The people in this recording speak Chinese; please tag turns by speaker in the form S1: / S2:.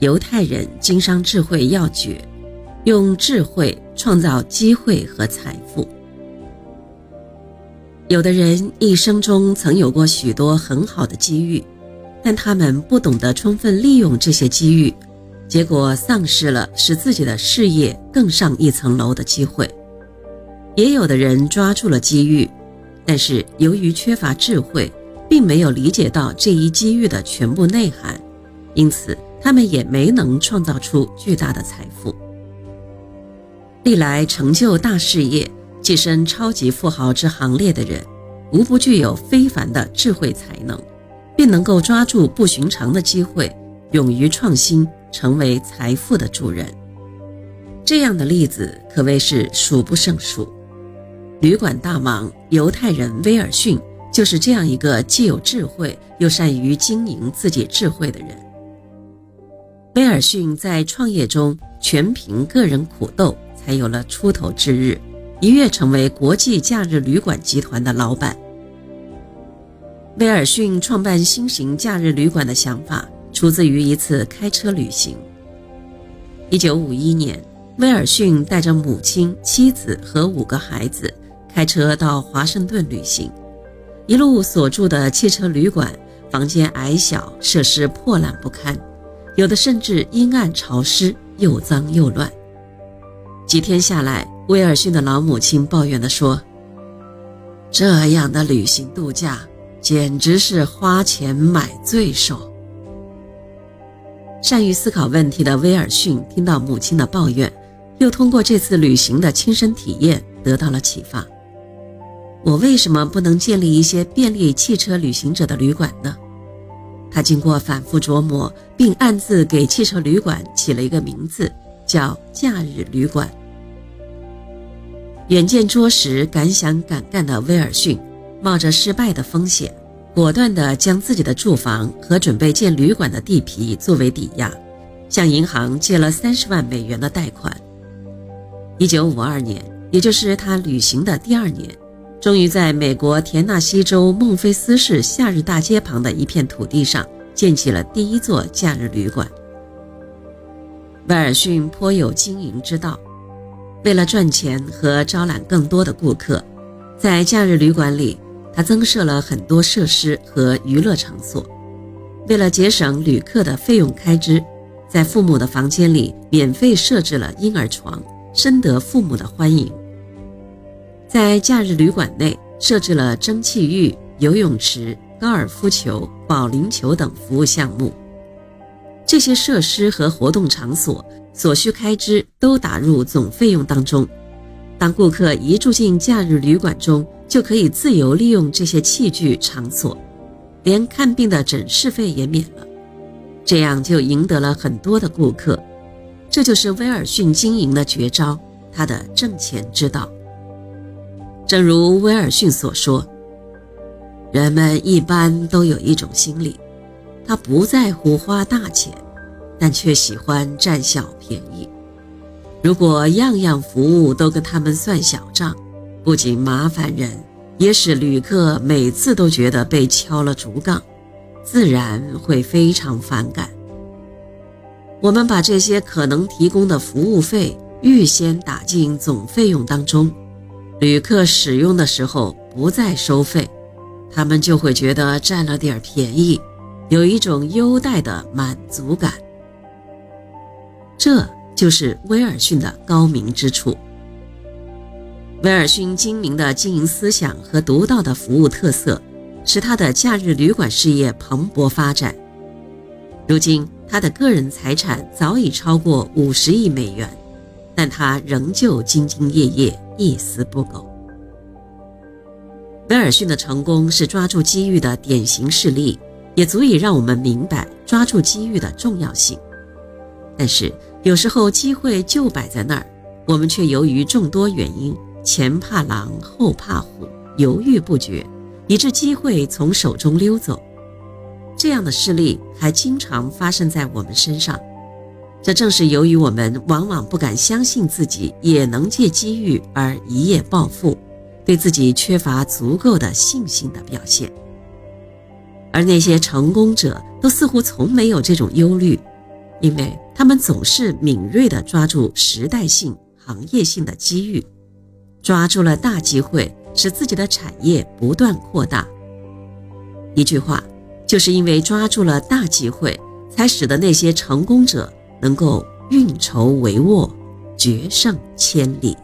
S1: 犹太人经商智慧要诀，用智慧创造机会和财富。有的人一生中曾有过许多很好的机遇，但他们不懂得充分利用这些机遇，结果丧失了使自己的事业更上一层楼的机会。也有的人抓住了机遇，但是由于缺乏智慧，并没有理解到这一机遇的全部内涵，因此他们也没能创造出巨大的财富。历来成就大事业、跻身超级富豪之行列的人，无不具有非凡的智慧才能，并能够抓住不寻常的机会，勇于创新，成为财富的主人。这样的例子可谓是数不胜数。旅馆大王犹太人威尔逊就是这样一个既有智慧又善于经营自己智慧的人。威尔逊在创业中全凭个人苦斗，才有了出头之日，一跃成为国际假日旅馆集团的老板。威尔逊创办新型假日旅馆的想法出自于一次开车旅行。一九五一年，威尔逊带着母亲、妻子和五个孩子。开车到华盛顿旅行，一路所住的汽车旅馆房间矮小，设施破烂不堪，有的甚至阴暗潮湿，又脏又乱。几天下来，威尔逊的老母亲抱怨地说：“这样的旅行度假简直是花钱买罪受。”善于思考问题的威尔逊听到母亲的抱怨，又通过这次旅行的亲身体验得到了启发。我为什么不能建立一些便利汽车旅行者的旅馆呢？他经过反复琢磨，并暗自给汽车旅馆起了一个名字，叫“假日旅馆”。远见卓识、敢想敢干的威尔逊，冒着失败的风险，果断地将自己的住房和准备建旅馆的地皮作为抵押，向银行借了三十万美元的贷款。一九五二年，也就是他旅行的第二年。终于在美国田纳西州孟菲斯市夏日大街旁的一片土地上建起了第一座假日旅馆。威尔逊颇有经营之道，为了赚钱和招揽更多的顾客，在假日旅馆里，他增设了很多设施和娱乐场所。为了节省旅客的费用开支，在父母的房间里免费设置了婴儿床，深得父母的欢迎。在假日旅馆内设置了蒸汽浴、游泳池、高尔夫球、保龄球等服务项目。这些设施和活动场所所需开支都打入总费用当中。当顾客一住进假日旅馆中，就可以自由利用这些器具场所，连看病的诊室费也免了。这样就赢得了很多的顾客。这就是威尔逊经营的绝招，他的挣钱之道。正如威尔逊所说，人们一般都有一种心理，他不在乎花大钱，但却喜欢占小便宜。如果样样服务都跟他们算小账，不仅麻烦人，也使旅客每次都觉得被敲了竹杠，自然会非常反感。我们把这些可能提供的服务费预先打进总费用当中。旅客使用的时候不再收费，他们就会觉得占了点便宜，有一种优待的满足感。这就是威尔逊的高明之处。威尔逊精明的经营思想和独到的服务特色，使他的假日旅馆事业蓬勃发展。如今，他的个人财产早已超过五十亿美元。但他仍旧兢兢业业，一丝不苟。威尔逊的成功是抓住机遇的典型事例，也足以让我们明白抓住机遇的重要性。但是，有时候机会就摆在那儿，我们却由于众多原因，前怕狼后怕虎，犹豫不决，以致机会从手中溜走。这样的事例还经常发生在我们身上。这正是由于我们往往不敢相信自己也能借机遇而一夜暴富，对自己缺乏足够的信心的表现。而那些成功者都似乎从没有这种忧虑，因为他们总是敏锐地抓住时代性、行业性的机遇，抓住了大机会，使自己的产业不断扩大。一句话，就是因为抓住了大机会，才使得那些成功者能够运筹帷幄，决胜千里。